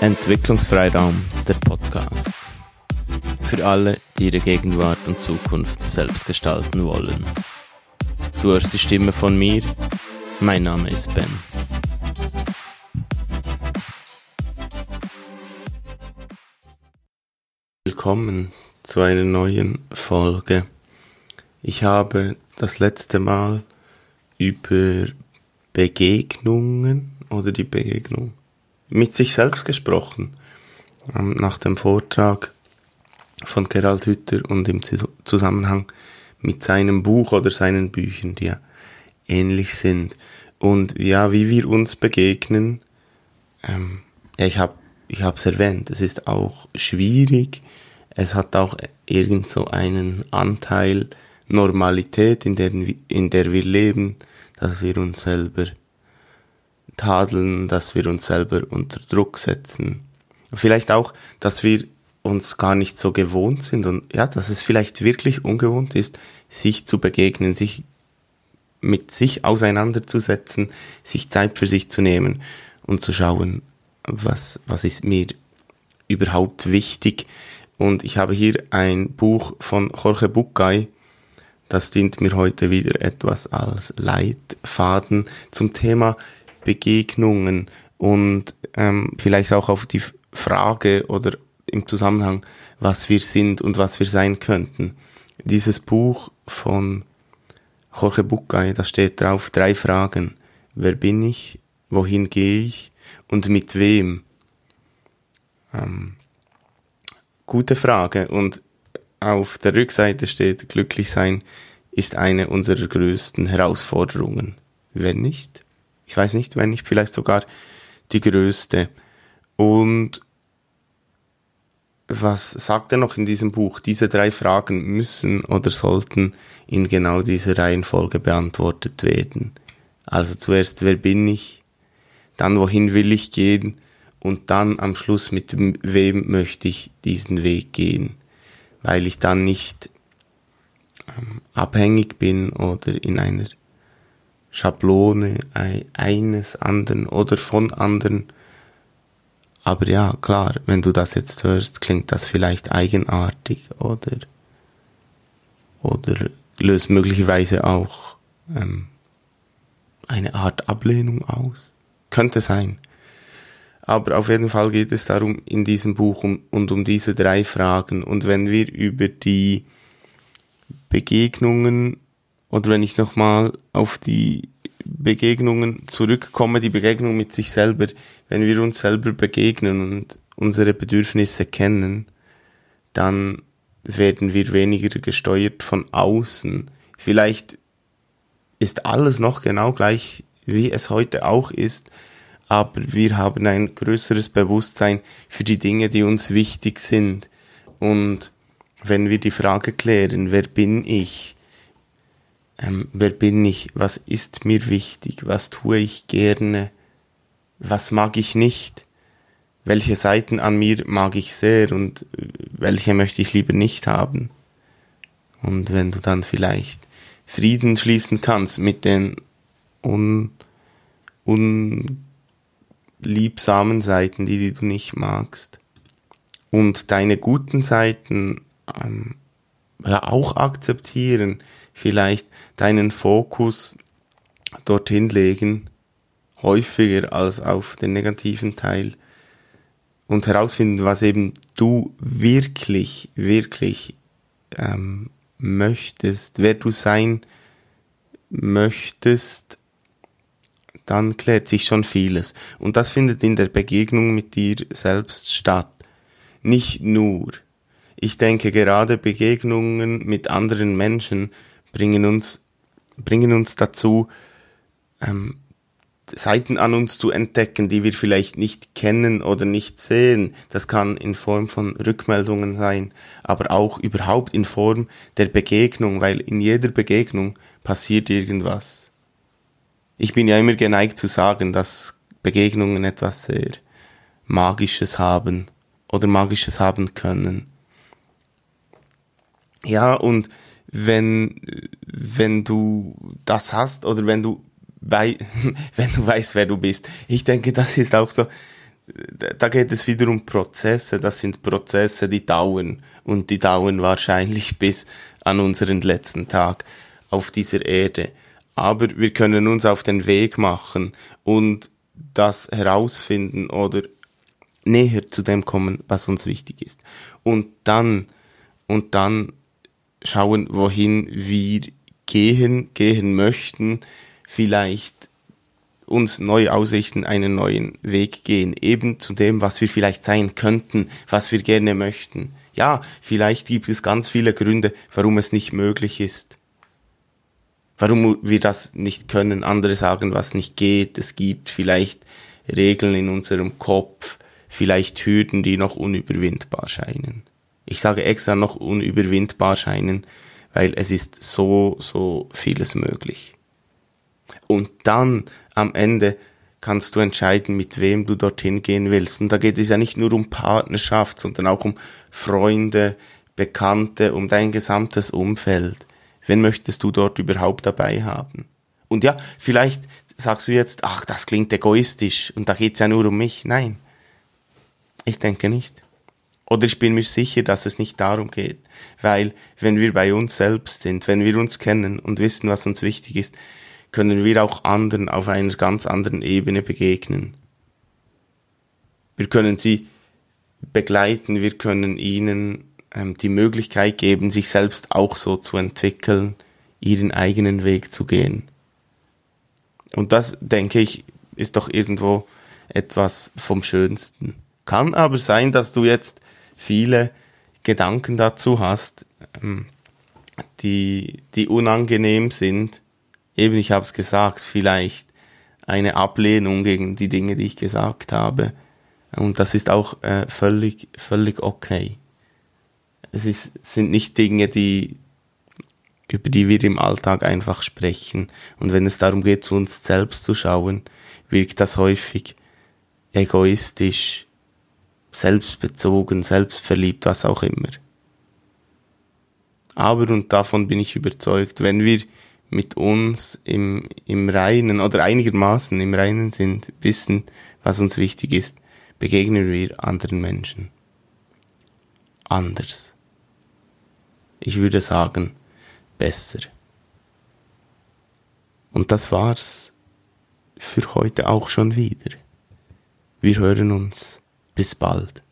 Entwicklungsfreiraum, der Podcast. Für alle, die ihre Gegenwart und Zukunft selbst gestalten wollen. Du hörst die Stimme von mir. Mein Name ist Ben. Willkommen zu einer neuen Folge. Ich habe das letzte Mal über Begegnungen oder die Begegnung mit sich selbst gesprochen. Ähm, nach dem Vortrag von Gerald Hütter und im Zusammenhang mit seinem Buch oder seinen Büchern, die ja ähnlich sind. Und ja, wie wir uns begegnen, ähm, ja, ich habe ich es erwähnt, es ist auch schwierig, es hat auch irgend so einen Anteil Normalität, in der, in der wir leben, dass wir uns selber tadeln, dass wir uns selber unter Druck setzen. Vielleicht auch, dass wir uns gar nicht so gewohnt sind und ja, dass es vielleicht wirklich ungewohnt ist, sich zu begegnen, sich mit sich auseinanderzusetzen, sich Zeit für sich zu nehmen und zu schauen, was, was ist mir überhaupt wichtig. Und ich habe hier ein Buch von Jorge Bucay, das dient mir heute wieder etwas als Leitfaden zum Thema Begegnungen und ähm, vielleicht auch auf die Frage oder im Zusammenhang, was wir sind und was wir sein könnten. Dieses Buch von Jorge Bucay, da steht drauf drei Fragen. Wer bin ich? Wohin gehe ich? Und mit wem? Ähm, gute Frage. Und auf der Rückseite steht, glücklich sein ist eine unserer größten Herausforderungen. Wenn nicht, ich weiß nicht, wenn nicht vielleicht sogar die größte. Und was sagt er noch in diesem Buch? Diese drei Fragen müssen oder sollten in genau dieser Reihenfolge beantwortet werden. Also zuerst, wer bin ich? Dann, wohin will ich gehen? Und dann am Schluss, mit wem möchte ich diesen Weg gehen? Weil ich dann nicht ähm, abhängig bin oder in einer Schablone eines anderen oder von anderen. Aber ja, klar, wenn du das jetzt hörst, klingt das vielleicht eigenartig oder, oder löst möglicherweise auch ähm, eine Art Ablehnung aus. Könnte sein. Aber auf jeden Fall geht es darum in diesem Buch um, und um diese drei Fragen. Und wenn wir über die Begegnungen oder wenn ich nochmal auf die Begegnungen zurückkomme, die Begegnung mit sich selber, wenn wir uns selber begegnen und unsere Bedürfnisse kennen, dann werden wir weniger gesteuert von außen. Vielleicht ist alles noch genau gleich, wie es heute auch ist, aber wir haben ein größeres Bewusstsein für die Dinge, die uns wichtig sind. Und wenn wir die Frage klären, wer bin ich, ähm, wer bin ich, was ist mir wichtig, was tue ich gerne, was mag ich nicht, welche Seiten an mir mag ich sehr und äh, welche möchte ich lieber nicht haben. Und wenn du dann vielleicht Frieden schließen kannst mit den un, unliebsamen Seiten, die, die du nicht magst, und deine guten Seiten ähm, ja, auch akzeptieren, vielleicht deinen Fokus dorthin legen, häufiger als auf den negativen Teil und herausfinden, was eben du wirklich, wirklich ähm, möchtest, wer du sein möchtest, dann klärt sich schon vieles. Und das findet in der Begegnung mit dir selbst statt. Nicht nur ich denke, gerade Begegnungen mit anderen Menschen bringen uns, bringen uns dazu, ähm, Seiten an uns zu entdecken, die wir vielleicht nicht kennen oder nicht sehen. Das kann in Form von Rückmeldungen sein, aber auch überhaupt in Form der Begegnung, weil in jeder Begegnung passiert irgendwas. Ich bin ja immer geneigt zu sagen, dass Begegnungen etwas sehr Magisches haben oder Magisches haben können. Ja, und wenn, wenn du das hast oder wenn du, wei wenn du weißt, wer du bist, ich denke, das ist auch so da geht es wieder um Prozesse. Das sind Prozesse, die dauern. Und die dauern wahrscheinlich bis an unseren letzten Tag auf dieser Erde. Aber wir können uns auf den Weg machen und das herausfinden oder näher zu dem kommen, was uns wichtig ist. Und dann, und dann schauen, wohin wir gehen, gehen möchten, vielleicht uns neu ausrichten, einen neuen Weg gehen, eben zu dem, was wir vielleicht sein könnten, was wir gerne möchten. Ja, vielleicht gibt es ganz viele Gründe, warum es nicht möglich ist. Warum wir das nicht können. Andere sagen, was nicht geht. Es gibt vielleicht Regeln in unserem Kopf, vielleicht Hürden, die noch unüberwindbar scheinen. Ich sage extra noch unüberwindbar scheinen, weil es ist so, so vieles möglich. Und dann am Ende kannst du entscheiden, mit wem du dorthin gehen willst. Und da geht es ja nicht nur um Partnerschaft, sondern auch um Freunde, Bekannte, um dein gesamtes Umfeld. Wen möchtest du dort überhaupt dabei haben? Und ja, vielleicht sagst du jetzt, ach, das klingt egoistisch und da geht's ja nur um mich. Nein, ich denke nicht. Oder ich bin mir sicher, dass es nicht darum geht. Weil wenn wir bei uns selbst sind, wenn wir uns kennen und wissen, was uns wichtig ist, können wir auch anderen auf einer ganz anderen Ebene begegnen. Wir können sie begleiten, wir können ihnen ähm, die Möglichkeit geben, sich selbst auch so zu entwickeln, ihren eigenen Weg zu gehen. Und das, denke ich, ist doch irgendwo etwas vom Schönsten. Kann aber sein, dass du jetzt viele Gedanken dazu hast, ähm, die, die unangenehm sind, eben, ich habe es gesagt, vielleicht eine Ablehnung gegen die Dinge, die ich gesagt habe. Und das ist auch äh, völlig, völlig okay. Es ist, sind nicht Dinge, die, über die wir im Alltag einfach sprechen. Und wenn es darum geht, zu uns selbst zu schauen, wirkt das häufig egoistisch, selbstbezogen, selbstverliebt, was auch immer. Aber, und davon bin ich überzeugt, wenn wir mit uns im, im Reinen oder einigermaßen im Reinen sind, wissen, was uns wichtig ist, begegnen wir anderen Menschen. Anders. Ich würde sagen, besser. Und das war's für heute auch schon wieder. Wir hören uns. Bis bald.